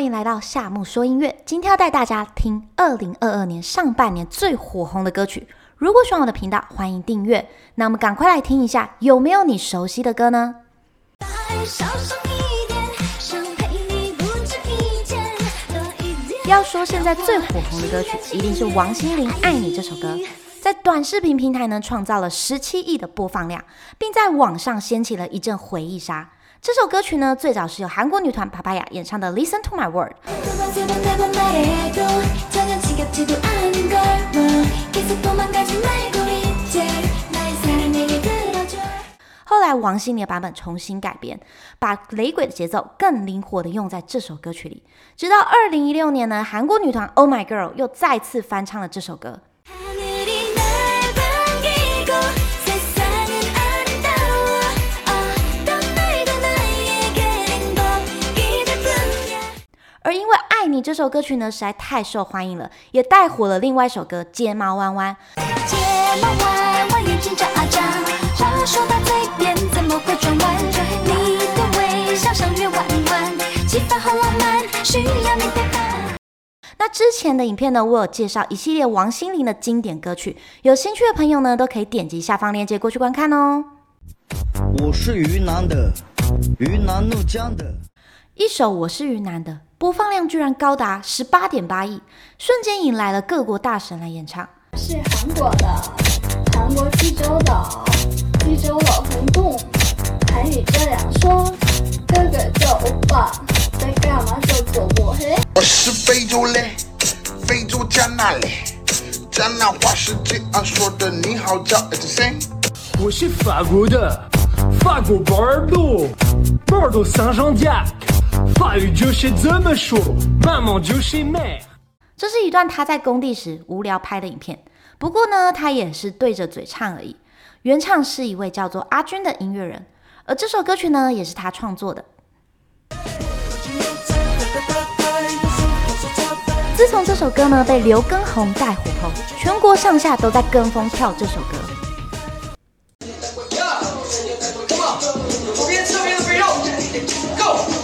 欢迎来到夏慕说音乐。今天要带大家听二零二二年上半年最火红的歌曲。如果喜欢我的频道，欢迎订阅。那我们赶快来听一下，有没有你熟悉的歌呢？要说现在最火红的歌曲，一定是王心凌《爱你》这首歌，在短视频平台呢创造了十七亿的播放量，并在网上掀起了一阵回忆杀。这首歌曲呢，最早是由韩国女团 Papaya 演唱的《Listen to My Word》。后来王心凌的版本重新改编，把雷鬼的节奏更灵活的用在这首歌曲里。直到二零一六年呢，韩国女团 Oh My Girl 又再次翻唱了这首歌。而因为《爱你》这首歌曲呢，实在太受欢迎了，也带火了另外一首歌《睫毛弯弯》。睫毛弯弯，眼睛眨啊眨，话说到嘴边怎么会转弯？你的微笑像月弯弯，气氛好浪漫，需要你陪伴。那之前的影片呢，我有介绍一系列王心凌的经典歌曲，有兴趣的朋友呢，都可以点击下方链接过去观看哦。我是云南的，云南怒江的。一首《我是云南的》播放量居然高达十八点八亿，瞬间引来了各国大神来演唱。是韩国的，韩国济州岛，济州老红洞，韩语这样说：哥哥叫欧巴，在干嘛叫做我嘿。我是非洲嘞，非洲加纳嘞，加纳话是这样说的：你好叫 Etienne。我是法国的，法国波尔多，波尔多桑双甲。法语就是这么说，妈妈就是美。这是一段他在工地时无聊拍的影片，不过呢，他也是对着嘴唱而已。原唱是一位叫做阿军的音乐人，而这首歌曲呢，也是他创作的。自从这首歌呢被刘畊宏带火后，全国上下都在跟风跳这首歌。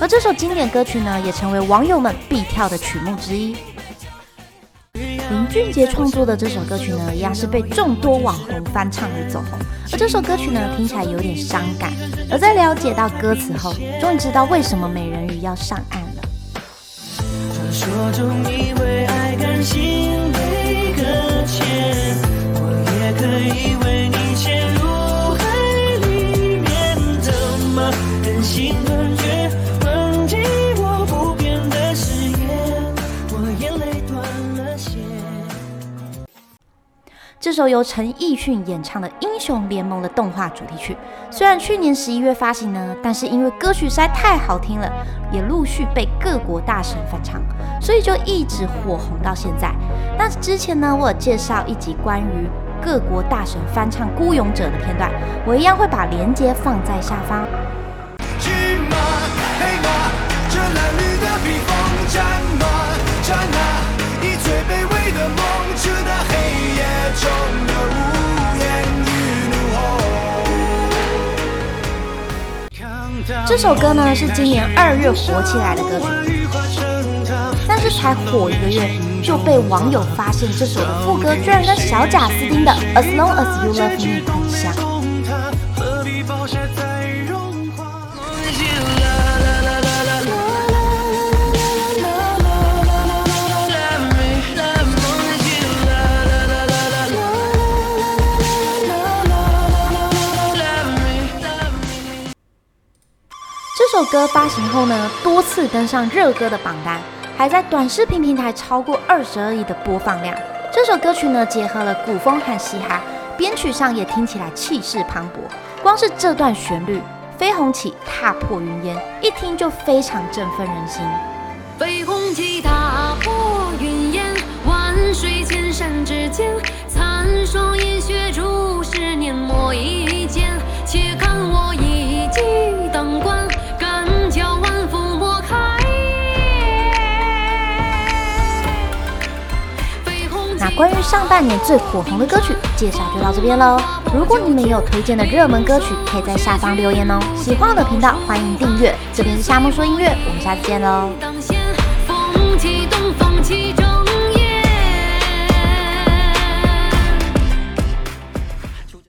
而这首经典歌曲呢，也成为网友们必跳的曲目之一。林俊杰创作的这首歌曲呢，一样是被众多网红翻唱而走红。而这首歌曲呢，听起来有点伤感。而在了解到歌词后，终于知道为什么美人鱼要上岸了。心被搁浅可以为你潜入海里面的吗？任性而绝，这首由陈奕迅演唱的《英雄联盟》的动画主题曲，虽然去年十一月发行呢，但是因为歌曲实在太好听了，也陆续被各国大神翻唱，所以就一直火红到现在。那之前呢，我有介绍一集关于。各国大神翻唱《孤勇者》的片段，我一样会把链接放在下方。这首歌呢，是今年二月火起来的歌曲，但是才火一个月。就被网友发现，这首的副歌居然跟小贾斯汀的《As Long As You Love Me》很像。首歌发行后呢，多次登上热歌的榜单。还在短视频平台超过二十二亿的播放量。这首歌曲呢，结合了古风和嘻哈，编曲上也听起来气势磅礴。光是这段旋律，飞鸿起，踏破云烟，一听就非常振奋人心。飞鸿起，踏。关于上半年最火红的歌曲介绍就到这边喽。如果你们也有推荐的热门歌曲，可以在下方留言哦。喜欢我的频道，欢迎订阅。这边是夏梦说音乐，我们下次见喽。